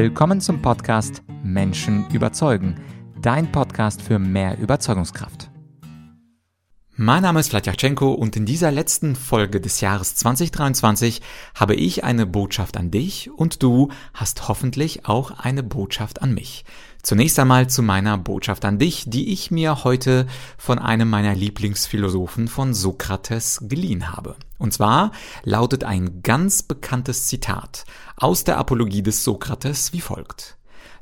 Willkommen zum Podcast Menschen überzeugen, dein Podcast für mehr Überzeugungskraft. Mein Name ist Vladyachenko und in dieser letzten Folge des Jahres 2023 habe ich eine Botschaft an dich und du hast hoffentlich auch eine Botschaft an mich. Zunächst einmal zu meiner Botschaft an dich, die ich mir heute von einem meiner Lieblingsphilosophen von Sokrates geliehen habe. Und zwar lautet ein ganz bekanntes Zitat aus der Apologie des Sokrates wie folgt.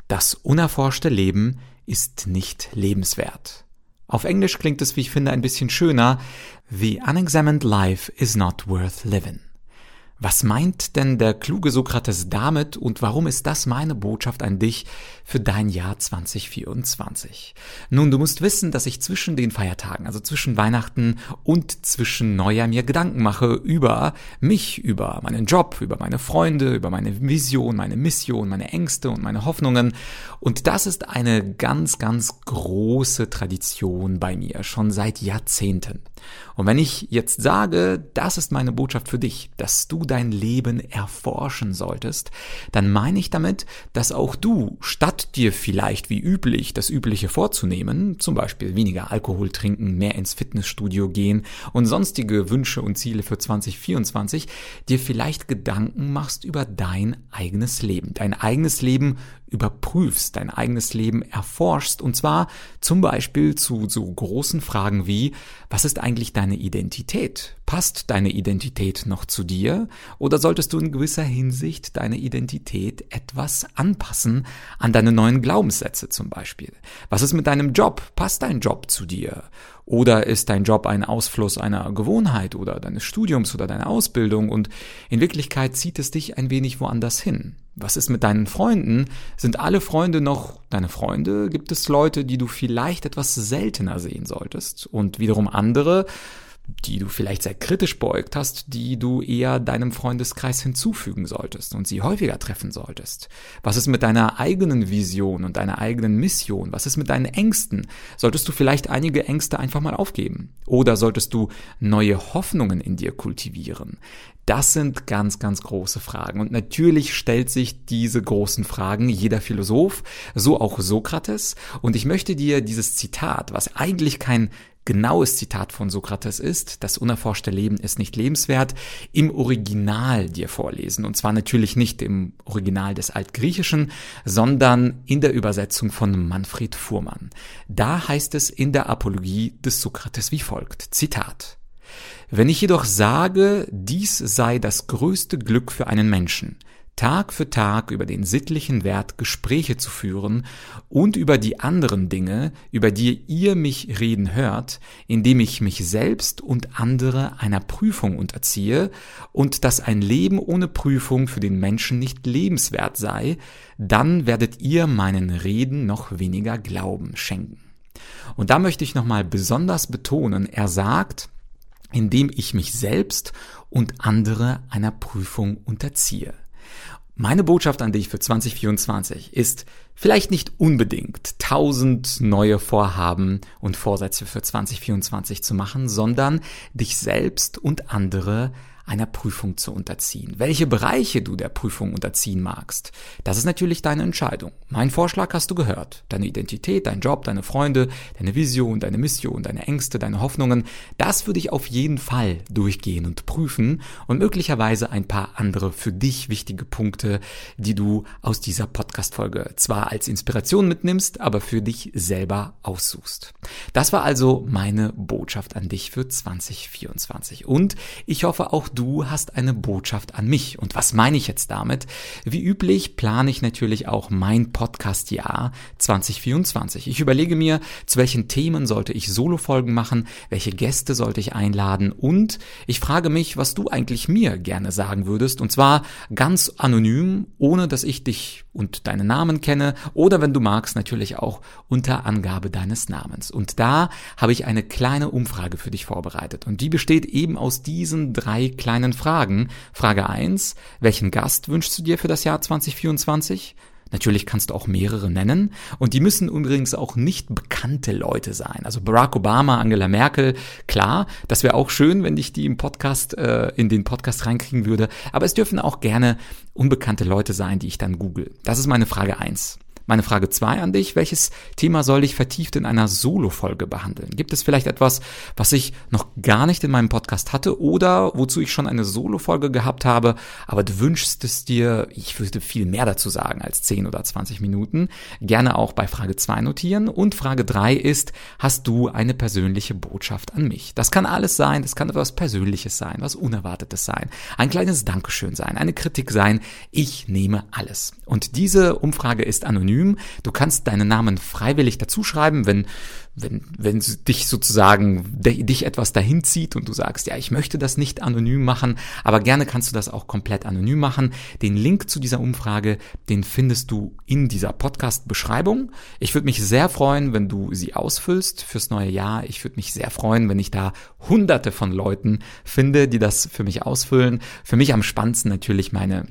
Das unerforschte Leben ist nicht lebenswert. Auf Englisch klingt es, wie ich finde, ein bisschen schöner. The unexamined life is not worth living. Was meint denn der kluge Sokrates damit und warum ist das meine Botschaft an dich für dein Jahr 2024? Nun, du musst wissen, dass ich zwischen den Feiertagen, also zwischen Weihnachten und zwischen Neujahr mir Gedanken mache über mich, über meinen Job, über meine Freunde, über meine Vision, meine Mission, meine Ängste und meine Hoffnungen. Und das ist eine ganz, ganz große Tradition bei mir, schon seit Jahrzehnten. Und wenn ich jetzt sage, das ist meine Botschaft für dich, dass du dein Leben erforschen solltest, dann meine ich damit, dass auch du, statt dir vielleicht wie üblich das Übliche vorzunehmen, zum Beispiel weniger Alkohol trinken, mehr ins Fitnessstudio gehen und sonstige Wünsche und Ziele für 2024, dir vielleicht Gedanken machst über dein eigenes Leben, dein eigenes Leben überprüfst, dein eigenes Leben erforschst und zwar zum Beispiel zu so großen Fragen wie, was ist eigentlich deine Identität? Passt deine Identität noch zu dir oder solltest du in gewisser Hinsicht deine Identität etwas anpassen an deine neuen Glaubenssätze zum Beispiel? Was ist mit deinem Job? Passt dein Job zu dir? Oder ist dein Job ein Ausfluss einer Gewohnheit oder deines Studiums oder deiner Ausbildung und in Wirklichkeit zieht es dich ein wenig woanders hin? Was ist mit deinen Freunden? Sind alle Freunde noch deine Freunde? Gibt es Leute, die du vielleicht etwas seltener sehen solltest? Und wiederum andere, die du vielleicht sehr kritisch beugt hast, die du eher deinem Freundeskreis hinzufügen solltest und sie häufiger treffen solltest? Was ist mit deiner eigenen Vision und deiner eigenen Mission? Was ist mit deinen Ängsten? Solltest du vielleicht einige Ängste einfach mal aufgeben? Oder solltest du neue Hoffnungen in dir kultivieren? Das sind ganz, ganz große Fragen. Und natürlich stellt sich diese großen Fragen jeder Philosoph, so auch Sokrates. Und ich möchte dir dieses Zitat, was eigentlich kein genaues Zitat von Sokrates ist, das unerforschte Leben ist nicht lebenswert, im Original dir vorlesen. Und zwar natürlich nicht im Original des Altgriechischen, sondern in der Übersetzung von Manfred Fuhrmann. Da heißt es in der Apologie des Sokrates wie folgt. Zitat. Wenn ich jedoch sage, dies sei das größte Glück für einen Menschen, Tag für Tag über den sittlichen Wert Gespräche zu führen und über die anderen Dinge, über die ihr mich reden hört, indem ich mich selbst und andere einer Prüfung unterziehe und dass ein Leben ohne Prüfung für den Menschen nicht lebenswert sei, dann werdet ihr meinen Reden noch weniger Glauben schenken. Und da möchte ich nochmal besonders betonen, er sagt, indem ich mich selbst und andere einer Prüfung unterziehe. Meine Botschaft an dich für 2024 ist vielleicht nicht unbedingt tausend neue Vorhaben und Vorsätze für 2024 zu machen, sondern dich selbst und andere einer Prüfung zu unterziehen. Welche Bereiche du der Prüfung unterziehen magst, das ist natürlich deine Entscheidung. Mein Vorschlag hast du gehört. Deine Identität, dein Job, deine Freunde, deine Vision, deine Mission, deine Ängste, deine Hoffnungen, das würde ich auf jeden Fall durchgehen und prüfen und möglicherweise ein paar andere für dich wichtige Punkte, die du aus dieser Podcast-Folge zwar als Inspiration mitnimmst, aber für dich selber aussuchst. Das war also meine Botschaft an dich für 2024 und ich hoffe auch du hast eine Botschaft an mich. Und was meine ich jetzt damit? Wie üblich plane ich natürlich auch mein Podcast-Jahr 2024. Ich überlege mir, zu welchen Themen sollte ich Solo-Folgen machen, welche Gäste sollte ich einladen und ich frage mich, was du eigentlich mir gerne sagen würdest. Und zwar ganz anonym, ohne dass ich dich und deinen Namen kenne oder wenn du magst natürlich auch unter Angabe deines Namens. Und da habe ich eine kleine Umfrage für dich vorbereitet und die besteht eben aus diesen drei kleinen Fragen. Frage eins: welchen Gast wünschst du dir für das Jahr 2024? Natürlich kannst du auch mehrere nennen und die müssen übrigens auch nicht bekannte Leute sein. Also Barack Obama, Angela Merkel, klar, das wäre auch schön, wenn ich die im Podcast äh, in den Podcast reinkriegen würde, aber es dürfen auch gerne unbekannte Leute sein, die ich dann google. Das ist meine Frage eins. Meine Frage zwei an dich, welches Thema soll ich vertieft in einer Solo-Folge behandeln? Gibt es vielleicht etwas, was ich noch gar nicht in meinem Podcast hatte oder wozu ich schon eine Solo-Folge gehabt habe, aber du wünschst es dir, ich würde viel mehr dazu sagen als 10 oder 20 Minuten, gerne auch bei Frage zwei notieren. Und Frage drei ist, hast du eine persönliche Botschaft an mich? Das kann alles sein, das kann etwas Persönliches sein, was Unerwartetes sein, ein kleines Dankeschön sein, eine Kritik sein. Ich nehme alles. Und diese Umfrage ist anonym anonym. Du kannst deinen Namen freiwillig dazuschreiben, wenn, wenn, wenn dich sozusagen dich etwas dahin zieht und du sagst, ja, ich möchte das nicht anonym machen, aber gerne kannst du das auch komplett anonym machen. Den Link zu dieser Umfrage, den findest du in dieser Podcast-Beschreibung. Ich würde mich sehr freuen, wenn du sie ausfüllst fürs neue Jahr. Ich würde mich sehr freuen, wenn ich da hunderte von Leuten finde, die das für mich ausfüllen. Für mich am spannendsten natürlich meine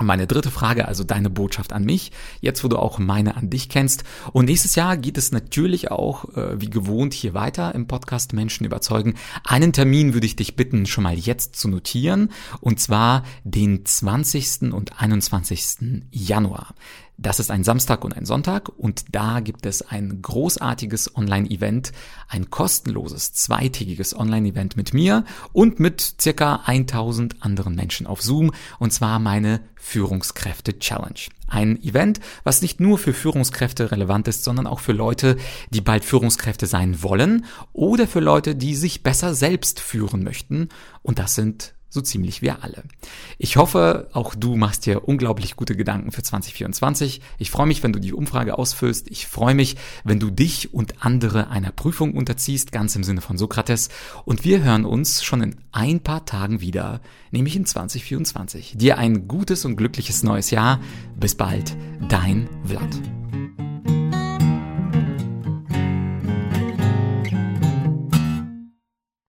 meine dritte Frage, also deine Botschaft an mich, jetzt wo du auch meine an dich kennst. Und nächstes Jahr geht es natürlich auch, äh, wie gewohnt, hier weiter im Podcast Menschen überzeugen. Einen Termin würde ich dich bitten, schon mal jetzt zu notieren, und zwar den 20. und 21. Januar. Das ist ein Samstag und ein Sonntag und da gibt es ein großartiges Online-Event, ein kostenloses zweitägiges Online-Event mit mir und mit circa 1000 anderen Menschen auf Zoom und zwar meine Führungskräfte Challenge. Ein Event, was nicht nur für Führungskräfte relevant ist, sondern auch für Leute, die bald Führungskräfte sein wollen oder für Leute, die sich besser selbst führen möchten und das sind so ziemlich wir alle. Ich hoffe, auch du machst dir unglaublich gute Gedanken für 2024. Ich freue mich, wenn du die Umfrage ausfüllst. Ich freue mich, wenn du dich und andere einer Prüfung unterziehst, ganz im Sinne von Sokrates. Und wir hören uns schon in ein paar Tagen wieder, nämlich in 2024. Dir ein gutes und glückliches neues Jahr. Bis bald, dein Vlad.